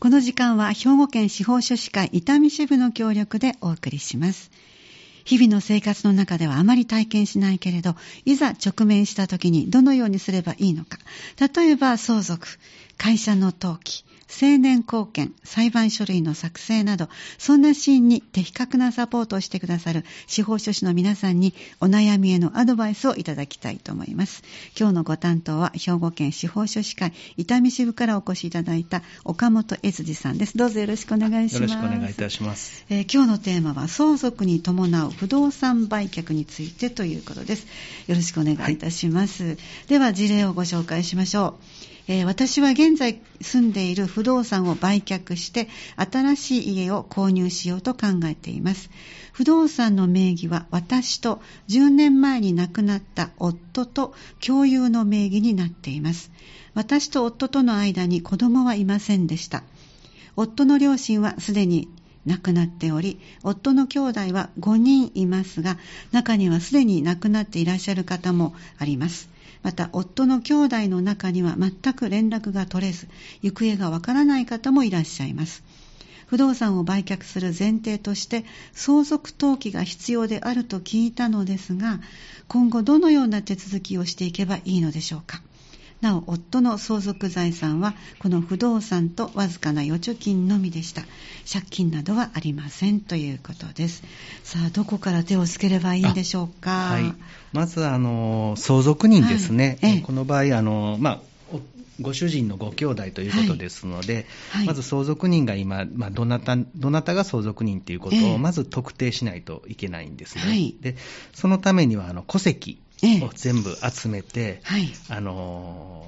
この時間は兵庫県司法書士会伊丹支部の協力でお送りします。日々の生活の中ではあまり体験しないけれど、いざ直面した時にどのようにすればいいのか。例えば相続、会社の登記、青年貢献、裁判書類の作成など、そんなシーンに的確なサポートをしてくださる司法書士の皆さんにお悩みへのアドバイスをいただきたいと思います。今日のご担当は兵庫県司法書士会伊丹支部からお越しいただいた岡本悦司さんです。どうぞよろしくお願いします。よろしくお願いいたします。えー、今日のテーマは相続に伴う不動産売却についてということです。よろしくお願いいたします。はい、では事例をご紹介しましょう。えー、私は現在住んでいる不動産を売却して新しい家を購入しようと考えています。不動産の名義は私と10年前に亡くなった夫と共有の名義になっています。私と夫との間に子供はいませんでした。夫の両親はすでに亡くなっており、夫の兄弟は5人いますが、中にはすでに亡くなっていらっしゃる方もあります。また夫の兄弟の中には全く連絡が取れず行方がわからない方もいらっしゃいます。不動産を売却する前提として相続登記が必要であると聞いたのですが今後どのような手続きをしていけばいいのでしょうか。なお夫の相続財産はこの不動産とわずかな預貯金のみでした。借金などはありませんということです。さあどこから手をつければいいんでしょうか？はい。まずあの相続人ですね、はい、この場合あの、まあご主人のご兄弟ということですので、はい。はい、まず相続人が今、まあ、どなたどなたが相続人ということをまず特定しないといけないんですね。はい、でそのためにはあの戸籍を全部集めて、はい、あの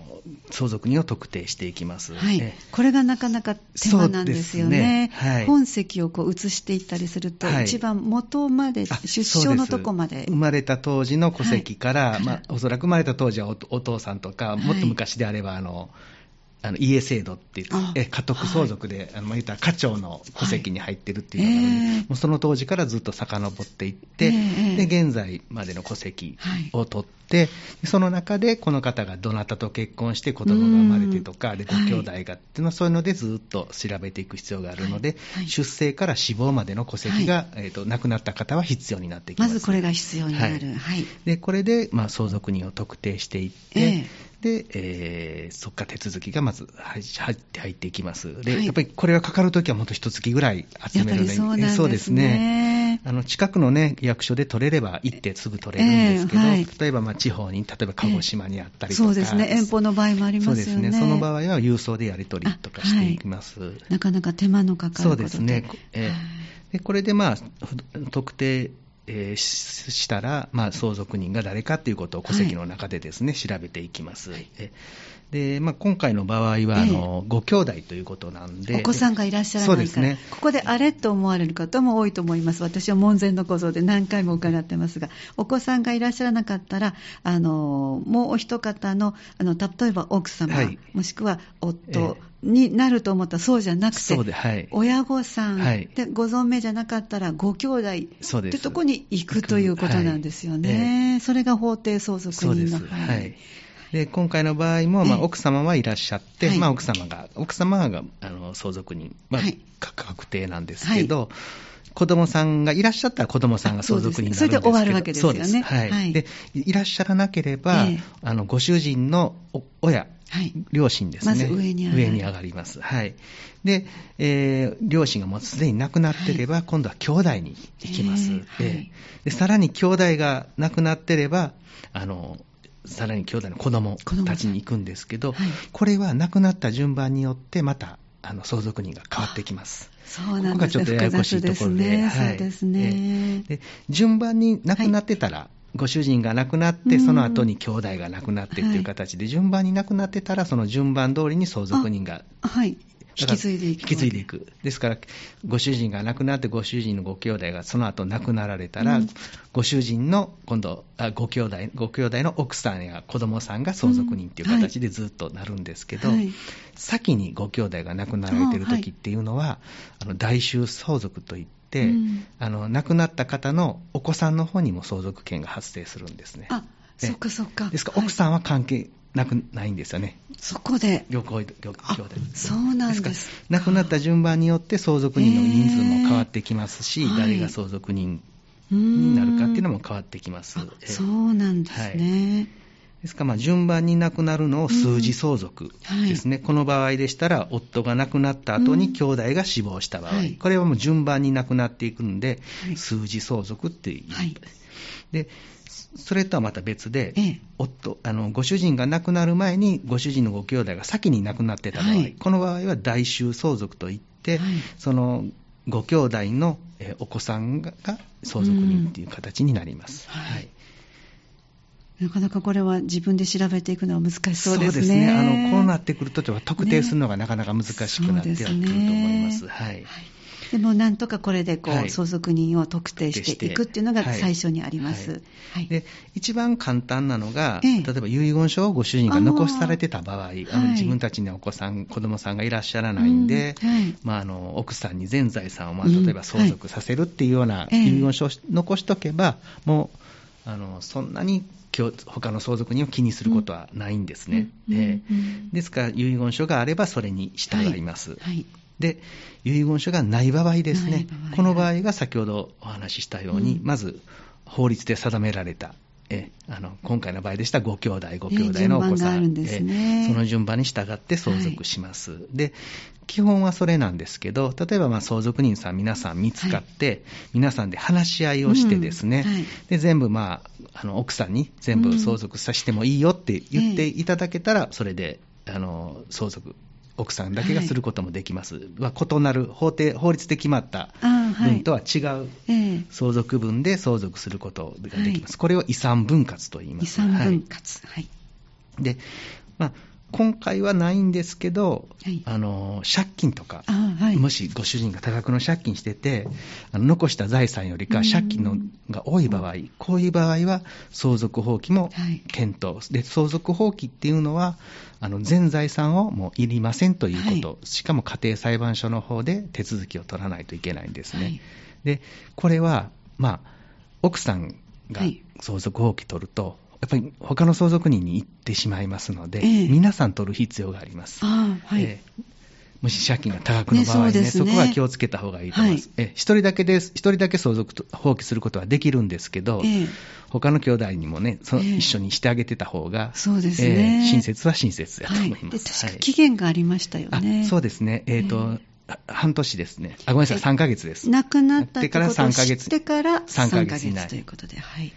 相続人を特定していきます、はい、これがなかなか手間なんですよね、ね。はい、本籍をこう移していったりすると、はい、一番元まで、出生のとこまで。生まれた当時の戸籍から、まあ、おそらく生まれた当時はお父さんとか、もっと昔であればあの、あの家制度っていうえ家督相続で、はい、あの言ったら家長の戸籍に入ってるっていうのがあるので、はいえ。ー、もうその当時からずっと遡っていって、えー、で現在までの戸籍を取って、その中でこの方がどなたと結婚して子供が生まれてとか、でご兄弟がっていうのは、そういうのでずっと調べていく必要があるので、出生から死亡までの戸籍が、えーと、亡くなった方は必要になってきます。まずこれが必要になる。でこれで、まあ、相続人を特定していって、えーで、えー、そっか手続きがまず入って入っていきます。で、はい、やっぱりこれがかかるときはもっと一月ぐらい集めるので、そうね、そうですね。あの近くのね、役所で取れれば行ってすぐ取れるんですけど、えーはい、例えばまあ地方に、例えば鹿児島にあったりとか、そうですね、遠方の場合もありますよね。そうですね、その場合は郵送でやり取りとかしていきます。はい、なかなか手間のかかるそうですね。えー、でこれでまあ、特定えー、したら、まあ、相続人が誰かということを戸籍の中でですね、はい、調べていきます。はい、でまあ、今回の場合は、あの、ご兄弟ということなんで、お子さんがいらっしゃらないから、そうですね、ここであれと思われる方も多いと思います、私は門前の小僧で何回も伺ってますが、お子さんがいらっしゃらなかったら、あのもうお一方の、あの例えば奥様、はい、もしくは夫、えーになると思ったらそうじゃなくて、はい、親御さん、はい、でご存命じゃなかったらご兄弟ってとこに行くということなんですよね、はい、それが法定相続人の範囲。で今回の場合も、まあ、奥様はいらっしゃって、はい、まあ、奥様が奥様があの相続人、まあ、確定なんですけど、子供さんがいらっしゃったら子供さんが相続人になるんですけどそれで終わるわけですよね。そうです。はい。はい、で、いらっしゃらなければ、えー、あの、ご主人の親、はい、両親ですね。まず上に上が上に上がります。はい。で、えー、両親がもうすでに亡くなってれば、はい、今度は兄弟に行きます。えーはい、でさらに兄弟が亡くなってれば、あの、さらに兄弟の子供たちに行くんですけど、はい、これは亡くなった順番によってまたあの相続人が変わってきます。そうなんですね。ここがちょっとややこしいところで。でね、はい、そうですね、で。順番に亡くなってたら、はい、ご主人が亡くなって、その後に兄弟が亡くなってっていう形で、順番に亡くなってたら、その順番通りに相続人が引き継いでいく。引き継いでいく。ですから、ご主人が亡くなって、ご主人のご兄弟がその後亡くなられたら、うん、ご主人の今度あ、ご兄弟、ご兄弟の奥さんや子供さんが相続人っていう形でずっとなるんですけど、うんはい、先にご兄弟が亡くなられてる時っていうのは、はい、あの代収相続といって、うん、あの亡くなった方のお子さんの方にも相続権が発生するんですね。あそっかそっか。ですから、奥さんは関係なくないんですよね。そこで。両兄弟。そうなんです。ですか。ら、亡くなった順番によって相続人の人数も変わってきますし、誰が相続人になるかっていうのも変わってきます。そうなんですね。はい。ですか。ら、まあ、順番に亡くなるのを数字相続ですね、うんはい、この場合でしたら、夫が亡くなった後に兄弟が死亡した場合、うんはい、これはもう順番に亡くなっていくんで、はい、数字相続っていう、はい、でそれとはまた別で、ええ、夫あのご主人が亡くなる前に、ご主人のご兄弟が先に亡くなってた場合、この場合は代収相続といって、そのご兄弟のお子さんが相続人という形になります。はいなかなかこれは自分で調べていくのは難しそうですね。そうですね。あの、こうなってくると、特定するのがなかなか難しくなってくると思います。ね、はい。はいでもなんとかこれでこう、はい、相続人を特定していくっていうのが最初にあります。はい。はい、で一番簡単なのが、ええ、例えば遺言書をご主人が残されてた場合、あの自分たちにお子さん、子供さんがいらっしゃらないんで、うん。まあ、あの奥さんに全財産を、まあ、例えば相続させるっていうような遺言書を残しとけば、もうあのそんなに他の相続人を気にすることはないんですね。うん。うん。えー、ですから、遺言書があればそれに従います。はい。はい、で、遺言書がない場合ですね、この場合が先ほどお話ししたように、うん、まず法律で定められたえあの今回の場合でしたらご兄弟、ご兄弟のお子さん、えね、その順番に従って相続します、はい、で基本はそれなんですけど、例えばまあ相続人さん、皆さん見つかって、はい、皆さんで話し合いをしてですね、うん。はい、で全部、まあ、あの奥さんに全部相続させてもいいよって言っていただけたら、それであの相続奥さんだけがすることもできます、はい、異なる法定法律で決まった分とは違う相続分で相続することができます、はい、これを遺産分割と言います。遺産分割、はい、でまあ今回はないんですけど、はい、あの借金とか、はい、もしご主人が多額の借金してて、あの残した財産よりか借金のが多い場合、こういう場合は相続放棄も検討、はい、で相続放棄っていうのは、あの全財産をもういりませんということ、しかも家庭裁判所の方で手続きを取らないといけないんですね。でこれは、まあ、奥さんが相続放棄取ると、やっぱり他の相続人に行ってしまいますので、え皆さん取る必要があります。はいえもし借金が多額の場合ね、ねそねそこは気をつけた方がいいと思います。はい、一人だけで、一人だけ相続放棄することはできるんですけど、え他の兄弟にもね、その、一緒にしてあげてた方が、そうですね、え親切は親切やと思います。はい、確か期限がありましたよね。そうですね。えっ、ー、と、半年ですね。あ、ごめんなさい、3ヶ月です。亡くなったってから3ヶ月。してから3ヶ月以内。ということで、はい。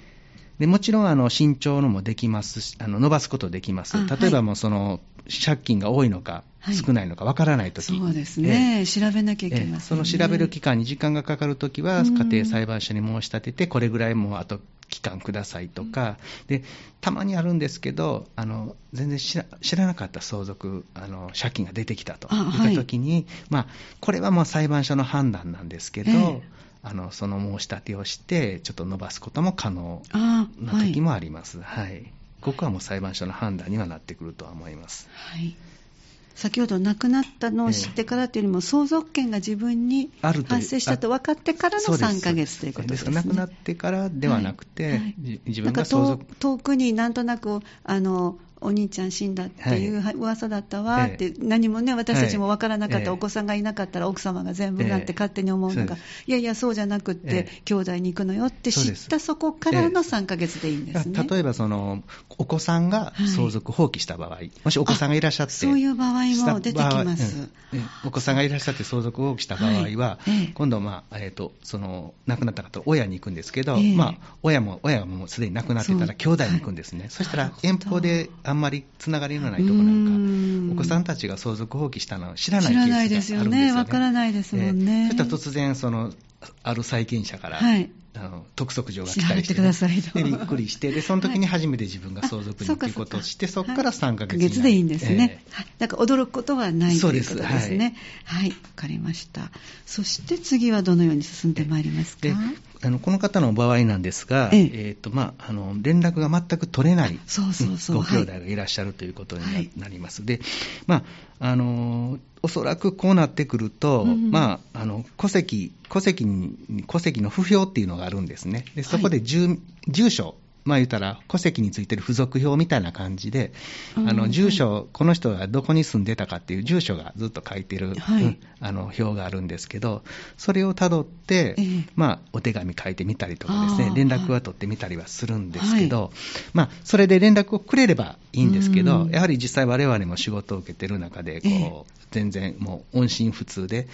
でもちろんあの身長のもできますし、あの伸ばすことできます。例えばもうその、借金が多いのか、少ないのかわからないとき、そうですね、えー、調べなきゃいけません、ね、その調べる期間に時間がかかるときは、家庭裁判所に申し立てて、これぐらいもうあと期間くださいとか、でたまにあるんですけど、あの全然知らなかった相続あの、借金が出てきたとい。ったときに、はい、まあ、これはもう裁判所の判断なんですけど、えーあのその申し立てをして、ちょっと伸ばすことも可能な時もあります。はい、はい、ここはもう裁判所の判断にはなってくるとは思います。はい。先ほど亡くなったのを知ってからというよりも、相続権が自分に発生したと分かってからの3ヶ月ということですね。亡くなってからではなくて、はい。はい、自分が相続遠くになんとなくあのお兄ちゃん死んだっていう噂だったわって、何もね、私たちも分からなかった、お子さんがいなかったら奥様が全部なんて勝手に思うのが、いやいや、そうじゃなくって、兄弟に行くのよって知ったそこからの3ヶ月でいいんですね。例えばその、お子さんが相続放棄した場合、もしお子さんがいらっしゃって、そういう場合も出てきます。お子さんがいらっしゃって相続放棄した場合は、今度、まあえーと、その亡くなった方、親に行くんですけど、まあ、親も親がもうすでに亡くなってたら、兄弟に行くんですね、そしたら遠方であんまりつながりりのないところなんか、お子さんたちが相続放棄したのは知らないケースがあるんですよね。わ、からないですもんね。えー、そしたら突然、その、ある債権者から、はい、あの督促状が来たりして、ね、でびっくりしてで、その時に初めて自分が相続人ということをして、そこから3ヶ月月でいいんですね、えー、はい、だから驚くことはないということですね。はい、わ、はい、かりました。そして次はどのように進んでまいりますか？あのこの方の場合なんですが、ええ。えーとまあ、あの連絡が全く取れないご兄弟がい。らっしゃるということになります。はい、でまああのおそらくこうなってくると、うん、まあ、あの戸籍戸籍に戸籍の不評っていうのがあるんですね、でそこで住,、住所まあ言ったら、戸籍についてる付属表みたいな感じで、うんあの住所、この人がどこに住んでたかっていう住所がずっと書いてる、はい。うんあの表があるんですけど、それをたどって、ええ。まあ、お手紙書いてみたりとかですね連絡は取ってみたりはするんですけど、まあ、それで連絡をくれればいいんですけど、うんやはり実際我々も仕事を受けてる中で、こう、ええ。全然もう音信不通で、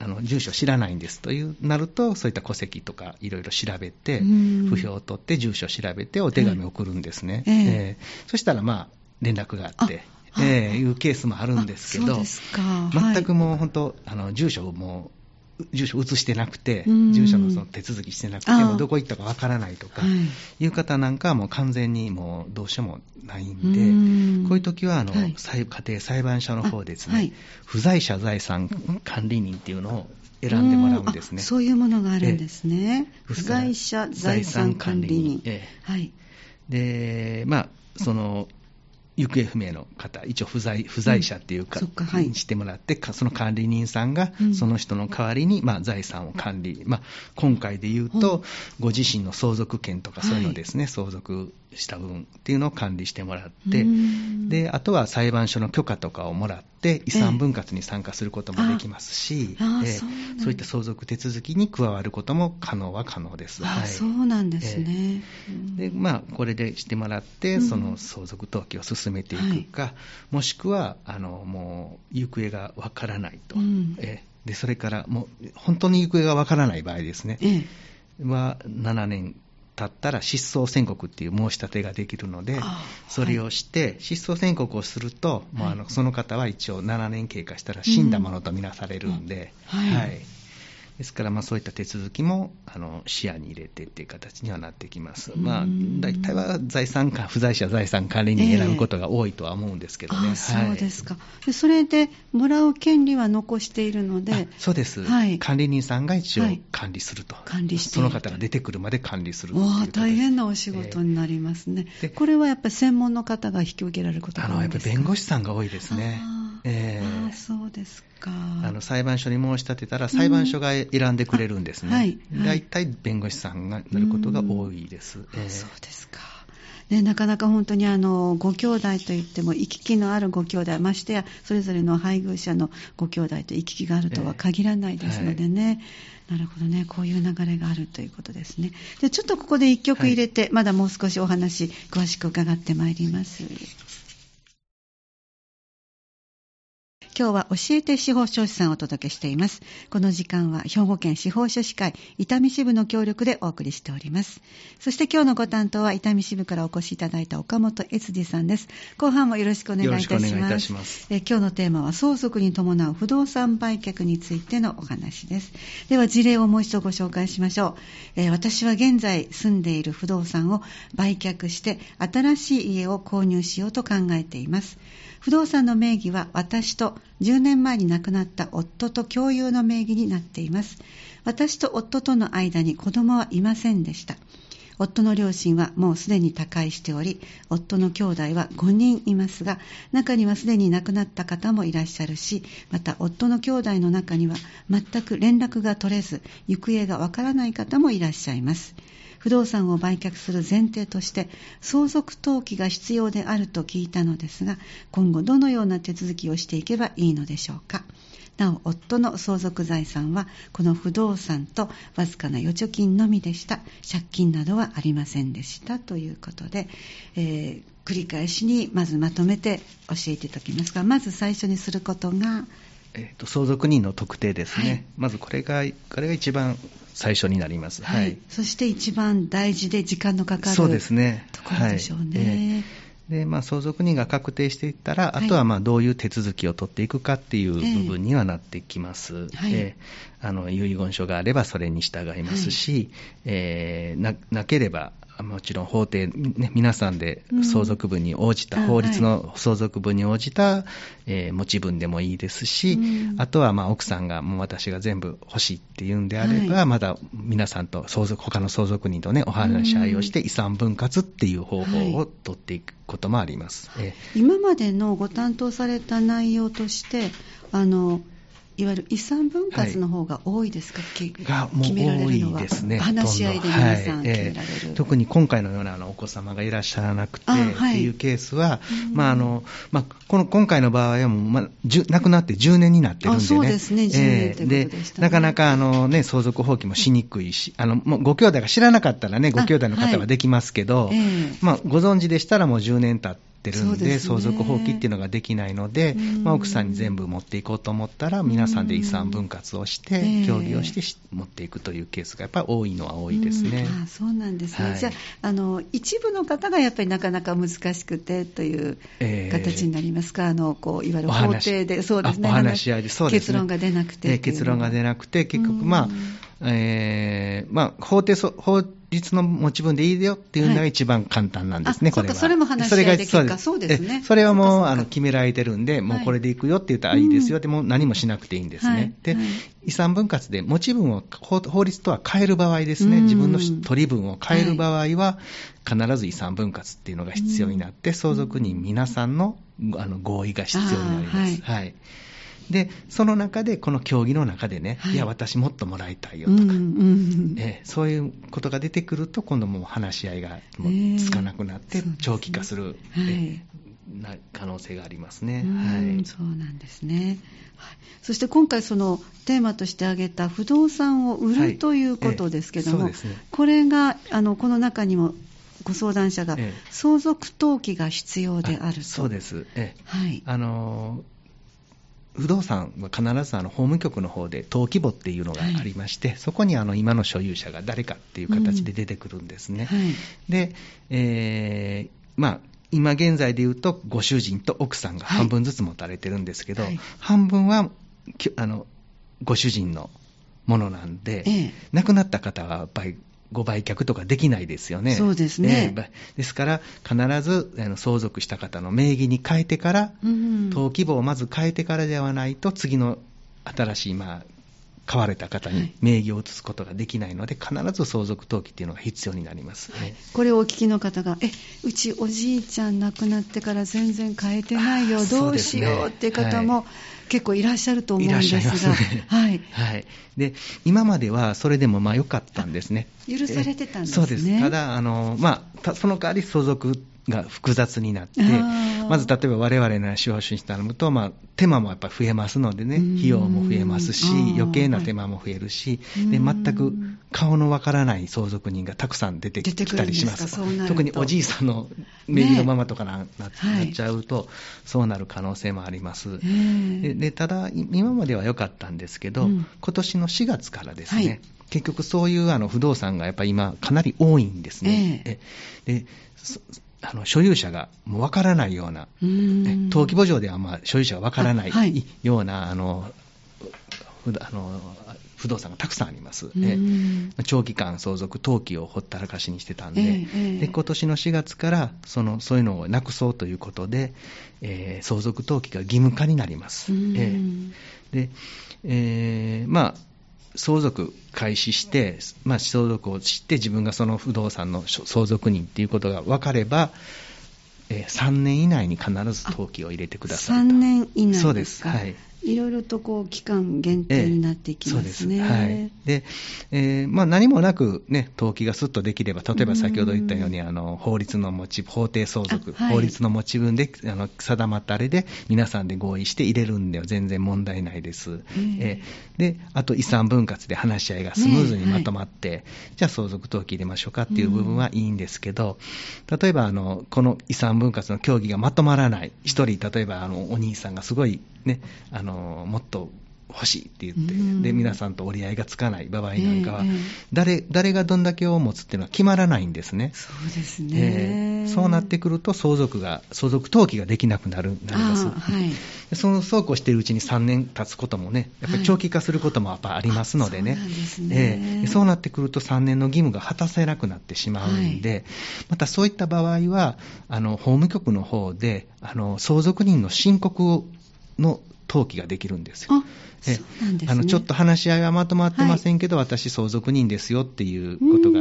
あの住所知らないんですというなると、そういった戸籍とかいろいろ調べて、うん。不評を取って、住所調べて、お手紙を送るんですね。ええ。ええ。そしたら、まあ、連絡があって、ええいうケースもあるんですけど全くもう本当、あの住所をもう、住所移してなくてうん、住所のその手続きしてなくて、もうどこ行ったかわからないとかはい。いう方なんかはもう完全にもうどうしようもないんうん。で、こういう時はあの、はい。裁家庭裁判所の方ですね、あはい。不在者財産管理人っていうのを選んでもらうんですね。あそういうものがあるんですね。ええ。不在者財産管理人。えはい。で、まあ、その、行方不明の方、一応不在不在者っていうか、うん。はい。にしてもらって、かその管理人さんがうん。その人の代わりに、まあ、財産を管理、まあ、今回で言うと、う。んご自身の相続権とかそういうのですね、相続した分っていうのを管理してもらって、うん。であとは裁判所の許可とかをもらって、遺産分割に参加することもできますし、そういった相続手続きに加わることも可能は可能です。あ、はい。そうなんですね。うん。で、まあ、これでしてもらって、うん。その相続登記を進めていくか、もしくは、あの、もう、行方がわからないと。うん。えで、それから、もう、本当に行方がわからない場合ですね。ええ。は、7年経ったら失踪宣告っていう申し立てができるのであ、それをして、失踪宣告をすると、あはのその方は一応7年経過したら死んだものとみなされるんで、うん。はいですから、まあ、そういった手続きもあの視野に入れてっていう形にはなってきます。うん。まあ、大体は財産管、不在者財産管理人選ぶことが多いとは思うんですけどね。あそうですか、でそれでもらう権利は残しているのであ、そうです、はい。管理人さんが一応はい。管理すると、管理してその方が出てくるまで管理する大変なお仕事になりますね、でこれはやっぱり専門の方が引き受けられることがあのやっぱり弁護士さんが多いですね。ええ。あーそうですかあの裁判所に申し立てたら、裁判所が選んでくれるんですね。うん。あはい。はい。大体弁護士さんがなることが多いです。あええ。そうですか。ね、なかなか本当にあのご兄弟といっても行き来のあるご兄弟ましてやそれぞれの配偶者のご兄弟と行き来があるとは限らないですのでね、なるほどね。こういう流れがあるということですね。でちょっとここで1曲入れて、まだもう少しお話詳しく伺ってまいります今日は教えて司法書士さんをお届けしています。この時間は兵庫県司法書士会伊丹支部の協力でお送りしております。そして今日のご担当は伊丹支部からお越しいただいた岡本悦司さんです。後半もよろしくお願いいたします。よろしくお願いいたしますえ今日のテーマは相続に伴う不動産売却についてのお話です。では事例をもう一度ご紹介しましょう。えー私は現在住んでいる不動産を売却して新しい家を購入しようと考えています。不動産の名義は私と10年前に亡くなった夫と共有の名義になっています。私と夫との間に子供はいませんでした。夫の両親はもうすでに他界しており、夫の兄弟は5人いますが、中にはすでに亡くなった方もいらっしゃるし、また夫の兄弟の中には全く連絡が取れず、行方がわからない方もいらっしゃいます。不動産を売却する前提として相続登記が必要であると聞いたのですが今後どのような手続きをしていけばいいのでしょうか。なお夫の相続財産はこの不動産とわずかな預貯金のみでした。借金などはありませんでした。ということで、えー繰り返しにまずまとめて教えていただきますがまず最初にすることがえーと相続人の特定ですね、はい。まずこれが、これが一番最初になります。はい、そして一番大事で時間のかかるそうですね。ところでしょうね。はい。ええでまあ、相続人が確定していったら、はい。あとはまあどういう手続きを取っていくかっていう部分にはなってきます。はい。ええあの遺言書があればそれに従いますし、えーななければ、もちろん法廷、ね、皆さんでうん。相続分に応じた、あ法律の相続分に応じた、えー持ち分でもいいですし、うん。あとはまあ奥さんがもう私が全部欲しいっていうんであれば、はい。まだ皆さんと相続、他の相続人とね、お話し合いをして遺産分割っていう方法を取っていくこともあります。え今までのご担当された内容としてあのいわゆる遺産分割の方が多いですか、はい、がもう多いですね。話し合いで皆さん決められる、はい。えー、特に今回のようなあのお子様がいらっしゃらなくて、っていうケースは、まああのまあ、この今回の場合はもう、まあ、亡くなって10年になってるんでね。そうですね、10年ってで、なかなかあの、ね、相続放棄もしにくいし、あのもうご兄弟が知らなかったらね、ご兄弟の方はできますけど、はい。えー、まあ、ご存知でしたらもう10年経って、ってるんで、でね、相続放棄っていうのができないので、まあ、奥さんに全部持っていこうと思ったら、皆さんで遺産分割をして、協議をして持っていくというケースがやっぱり多いのは多いですね。あそうなんですね、はい、じゃああの、一部の方がやっぱりなかなか難しくてという形になりますか、えー、あのこういわゆる法廷で、そうですね、お話し合いで、そうですね、結論が出なくて、結論が出なくて、結局、まあ、えーまあ、法定法律の持ち分でいいよっていうのが一番簡単なんですね、はい、これは。それも話し合いで結果、そうですね。それはもうあの決められてるんで、もうこれでいくよって言ったらいいですよ、でも何もしなくていいんですね。はい、で、遺産分割で持ち分を法律とは変える場合ですね、自分の取り分を変える場合は、必ず遺産分割っていうのが必要になって、相続人皆さんのあの合意が必要になります。はいで、その中で、この競技の中でね、はい、いや、私もっともらいたいよとか、うんうん、えそういうことが出てくると、今度もう話し合いがもうつかなくなって、長期化する、えー、はいな可能性がありますね。はい、そうなんですね。はい、そして今回そのテーマとして挙げた不動産を売るということですけども、はいえね、これがあのこの中にもご相談者が相続登記が必要であると。そうです。えはい。あの不動産は必ずあの法務局の方で登記簿っていうのがありまして、はい、そこにあの今の所有者が誰かっていう形で出てくるんですね。うんはい、で、えー、まあ、今現在で言うと、ご主人と奥さんが半分ずつ持たれてるんですけど、はい、半分はあのご主人のものなんで、ええ、亡くなった方はやっぱりご売却とかできないですよね。そうですね。えー、ですから、必ずあの相続した方の名義に変えてから、うん、登記簿をまず変えてからではないと、次の新しい、まあ、買われた方に名義を移すことができないので、必ず相続登記っていうのが必要になります、はい、これをお聞きの方が、え、うちおじいちゃん亡くなってから全然変えてないよ、どうしようっていう方も、結構いらっしゃると思うんですが、ね、はい、はい、で今まではそれでもまあ良かったんですね。許されてたんですね。そうです。ただあのまあその代わり相続が複雑になって、まず例えば我々の司法書に頼むと、まあ、手間もやっぱり増えますのでね、費用も増えますし、余計な手間も増えるし、で全く顔のわからない相続人がたくさん出てきたりします。特におじいさんの名義のままとかな,、なっちゃうと、そうなる可能性もあります。ででただ、今までは良かったんですけど、うん、今年の4月からですね、はい。結局そういうあの不動産がやっぱり今かなり多いんですね。えー、であの所有者がもう分からないような、登記簿上ではまあ所有者が分からないような、あのあの不動産がたくさんあります。長期間相続登記をほったらかしにしてたんで、えー、で今年の4月からそのそういうのをなくそうということで、えー、相続登記が義務化になります。えー、で、えー、まあ相続開始して、まあ、相続をして自分がその不動産の相続人っていうことが分かれば、えー、3年以内に必ず登記を入れてくださいと。3年以内ですか？そうです。はい。いろいろとこう期間限定になっていきますね。ええ、はい。で、えー、まあ何もなくね、登記がすっとできれば、例えば先ほど言ったように、あの、法律の持ち、法定相続、はい、法律の持ち分で、あの、定まったあれで、皆さんで合意して入れるんでは全然問題ないです。えー、で、あと遺産分割で話し合いがスムーズにまとまって、ねはい、じゃあ相続登記入れましょうかっていう部分はいいんですけど、例えば、あの、この遺産分割の協議がまとまらない、一人、例えば、あの、お兄さんがすごいね、あのもっと欲しいって言って、で皆さんと折り合いがつかない場合なんかは、誰誰がどんだけを持つっていうのは決まらないんですね。そうですね、えー、そうなってくると相続が相続登記ができなくなるなります。はい、そのそうこうしているうちに3年経つこともね、やっぱり長期化することもやっぱありますのでね、はい、そうね。えー、そうなってくると3年の義務が果たせなくなってしまうんで、はい、またそういった場合は、あの法務局の方であの相続人の申告の登記ができるんですよ。ちょっと話し合いはまとまってませんけど、私、相続人ですよっていうことが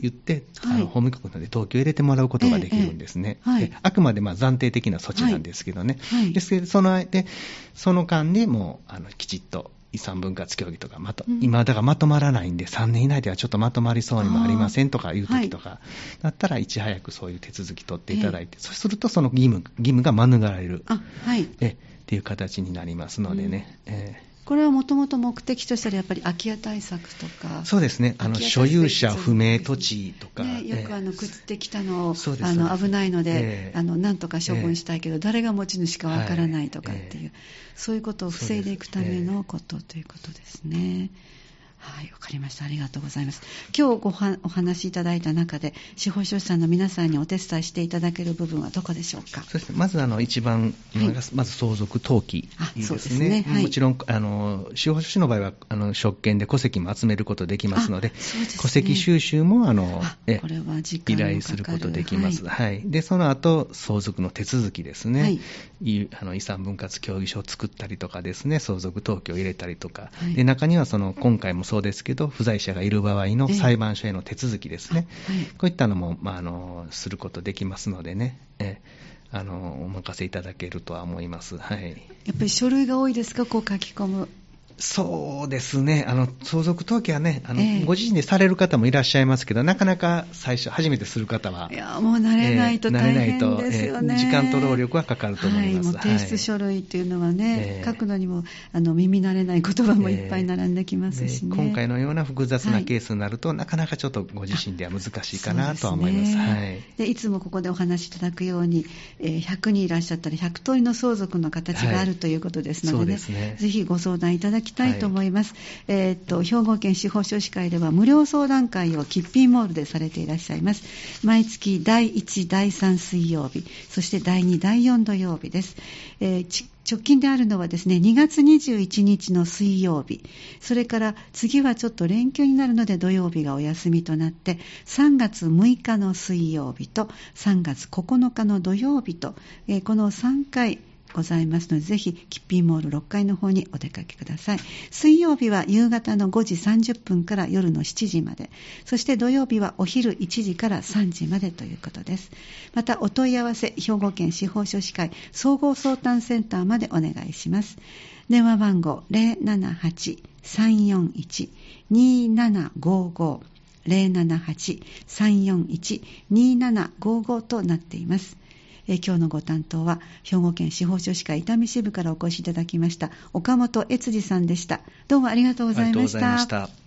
言って、はい。あの法務局ので登記を入れてもらうことができるんですね。ええはい。であくまでまあ暫定的な措置なんですけどね。はい。はい。ですけど、そのでその間でもうあのきちっと遺産分割協議とかまと、うん。今、だからまとまらないんで、3年以内ではちょっとまとまりそうにもありませんとかいう時とか、だったらいち早くそういう手続き取っていただいて、そうするとその義務義務が免れる。あはい。えっていう形になりますのでね。ええ。これはもともと目的としたらやっぱり空き家対策とか。そうですね、あの所有者不明土地とか、ね、よくあのええ食ってきたのを、あの危ないので、ええ。あのなんとか処分したいけど、誰が持ち主かわからないとかっていう、はい。え。そういうことを防いでいくためのことということですね。はい、わかりました。ありがとうございます。今日ごはお話しいただいた中で、司法書士さんの皆さんにお手伝いしていただける部分はどこでしょうか？そうですね、まずあの一番、はい。まず相続登記あですそうですね。ね、はい。もちろんあの司法書士の場合はあの職権で戸籍も集めることできますので、ですね。戸籍収集もあのあえこれは依頼することできます、はい。はい。でその後相続の手続きですね、はい。いあの遺産分割協議書を作ったりとかですね、相続登記を入れたりとか、はい。で中にはその今回もそうですけど、不在者がいる場合のええ。裁判所への手続きですね、はい。こういったのも、まあ、あのすることできますのでね、ええ。あのお任せいただけるとは思います。はい。やっぱり書類が多いですか、こう書き込む。そうですね、あの相続登記はねあの、ええ。ご自身でされる方もいらっしゃいますけど、なかなか最初、初めてする方は、いやもう慣れないとええ大変慣れないとですよね、ええ時間と労力はかかると思います。はい、提出はい。書類っていうのはね、ええ。書くのにもあの耳慣れない言葉もいっぱい並んできますしね、で今回のような複雑はないケースになると、なかなかちょっとご自身では難しいかなとは思います。ね。はい。でいつもここでお話しいただくように、えー100人いらっしゃったら100通りの相続の形がある、はいということですので,、そうですね。ぜひご相談いただきたいと思います、えーっと兵庫県司法書士会では無料相談会をキッピンモールでされていらっしゃいます。毎月第1第3水曜日そして第2第4土曜日です、えーち直近であるのはですね2月21日の水曜日。それから次はちょっと連休になるので土曜日がお休みとなって3月6日の水曜日と3月9日の土曜日と、えーこの3回ございますので、ぜひ、キッピーモール6階の方にお出かけください。水曜日は夕方の5時30分から夜の7時まで、そして土曜日はお昼1時から3時までということです。また、お問い合わせ、兵庫県司法書士会総合相談センターまでお願いします。電話番号078-341-2755 078-341-2755となっています。え今日のご担当は兵庫県司法書士会伊丹支部からお越しいただきました岡本悦司さんでしたどうもありがとうございましたありがとうございました。